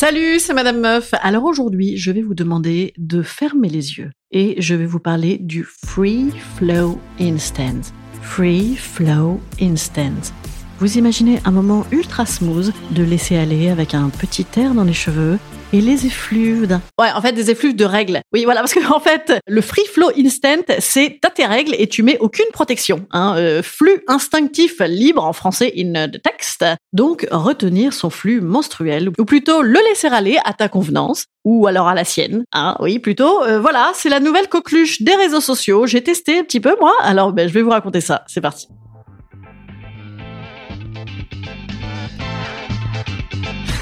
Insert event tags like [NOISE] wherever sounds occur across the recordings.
Salut, c'est Madame Meuf. Alors aujourd'hui, je vais vous demander de fermer les yeux et je vais vous parler du Free Flow Instant. Free Flow Instant. Vous imaginez un moment ultra smooth de laisser aller avec un petit air dans les cheveux et les effluves. Ouais, en fait, des effluves de règles. Oui, voilà, parce que en fait, le free flow instant, c'est t'as tes règles et tu mets aucune protection. Hein, euh, flux instinctif libre en français in the text. Donc, retenir son flux menstruel, ou plutôt le laisser aller à ta convenance, ou alors à la sienne. Hein, oui, plutôt. Euh, voilà, c'est la nouvelle coqueluche des réseaux sociaux. J'ai testé un petit peu moi, alors ben, je vais vous raconter ça. C'est parti.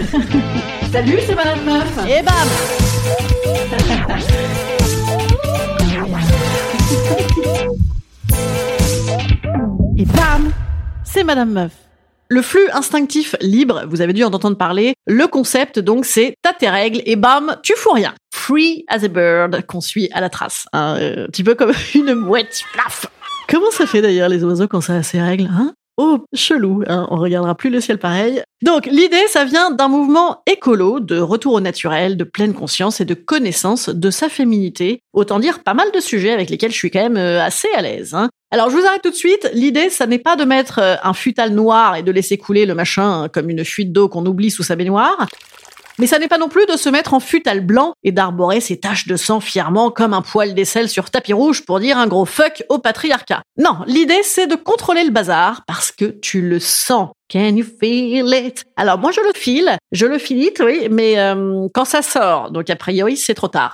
[LAUGHS] Salut, c'est Madame Meuf. Et bam Et bam C'est Madame Meuf. Le flux instinctif libre, vous avez dû en entendre parler. Le concept, donc, c'est t'as tes règles et bam, tu fous rien. Free as a bird, qu'on suit à la trace. Un euh, petit peu comme [LAUGHS] une mouette. Plaf Comment ça fait d'ailleurs les oiseaux quand ça a ses règles, hein? Oh, chelou, hein, on regardera plus le ciel pareil. Donc l'idée, ça vient d'un mouvement écolo, de retour au naturel, de pleine conscience et de connaissance de sa féminité. Autant dire pas mal de sujets avec lesquels je suis quand même euh, assez à l'aise. Hein. Alors je vous arrête tout de suite, l'idée, ça n'est pas de mettre euh, un futal noir et de laisser couler le machin comme une fuite d'eau qu'on oublie sous sa baignoire. Mais ça n'est pas non plus de se mettre en futal blanc et d'arborer ses taches de sang fièrement comme un poil d'aisselle sur tapis rouge pour dire un gros fuck au patriarcat. Non, l'idée c'est de contrôler le bazar parce que tu le sens. Can you feel it? Alors moi je le file, je le finis, oui, mais euh, quand ça sort, donc a priori c'est trop tard.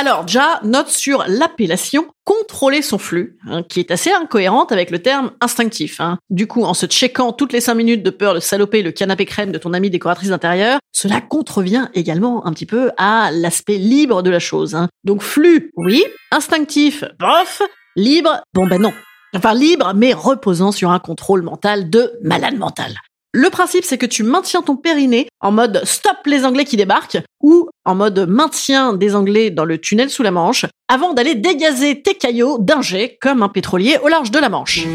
Alors déjà, note sur l'appellation contrôler son flux, hein, qui est assez incohérente avec le terme instinctif. Hein. Du coup, en se checkant toutes les cinq minutes de peur de saloper le canapé crème de ton amie décoratrice d'intérieur, cela contrevient également un petit peu à l'aspect libre de la chose. Hein. Donc flux, oui, instinctif, bof, libre, bon ben non. Enfin libre, mais reposant sur un contrôle mental de malade mental. Le principe, c'est que tu maintiens ton périnée en mode stop les Anglais qui débarquent ou en mode maintien des Anglais dans le tunnel sous la Manche avant d'aller dégazer tes caillots d'un jet comme un pétrolier au large de la Manche.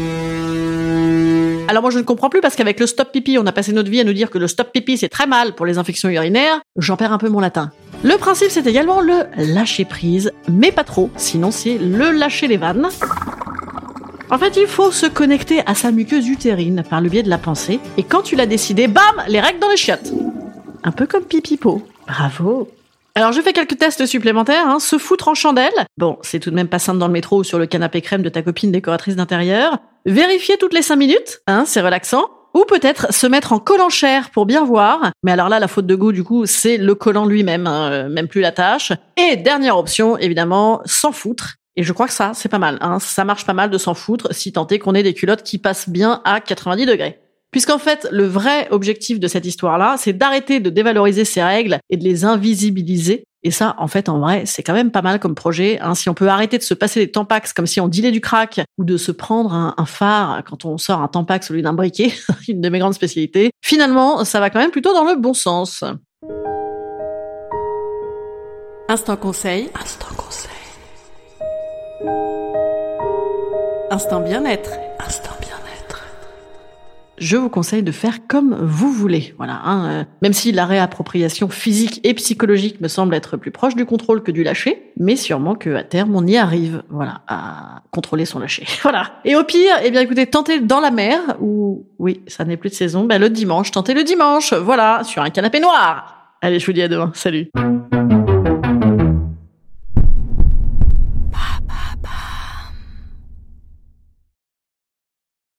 Alors moi je ne comprends plus parce qu'avec le stop pipi, on a passé notre vie à nous dire que le stop pipi c'est très mal pour les infections urinaires. J'en perds un peu mon latin. Le principe c'est également le lâcher prise, mais pas trop, sinon c'est le lâcher les vannes. En fait, il faut se connecter à sa muqueuse utérine par le biais de la pensée, et quand tu l'as décidé, bam, les règles dans les chiottes. Un peu comme Pipipo. Bravo. Alors je fais quelques tests supplémentaires, hein. se foutre en chandelle. Bon, c'est tout de même pas simple dans le métro ou sur le canapé crème de ta copine décoratrice d'intérieur. Vérifier toutes les 5 minutes, hein, c'est relaxant. Ou peut-être se mettre en collant chair pour bien voir. Mais alors là, la faute de goût, du coup, c'est le collant lui-même, hein, euh, même plus la tâche. Et dernière option, évidemment, s'en foutre. Et je crois que ça, c'est pas mal. Hein. Ça marche pas mal de s'en foutre, si tant est qu'on ait des culottes qui passent bien à 90 degrés. Puisqu'en fait, le vrai objectif de cette histoire-là, c'est d'arrêter de dévaloriser ces règles et de les invisibiliser. Et ça, en fait, en vrai, c'est quand même pas mal comme projet. Hein. Si on peut arrêter de se passer des tampax comme si on dilait du crack, ou de se prendre un, un phare quand on sort un tampax au lieu d'un briquet, [LAUGHS] une de mes grandes spécialités, finalement, ça va quand même plutôt dans le bon sens. Instant conseil. Instant conseil. Instant bien-être. Instant bien-être. Je vous conseille de faire comme vous voulez. Voilà, hein, euh, même si la réappropriation physique et psychologique me semble être plus proche du contrôle que du lâcher, mais sûrement que à terme on y arrive. Voilà, à contrôler son lâcher. [LAUGHS] Voilà. Et au pire, eh bien écoutez, tentez dans la mer ou oui, ça n'est plus de saison. Ben le dimanche, tentez le dimanche. Voilà, sur un canapé noir. Allez, je vous dis à demain. Salut.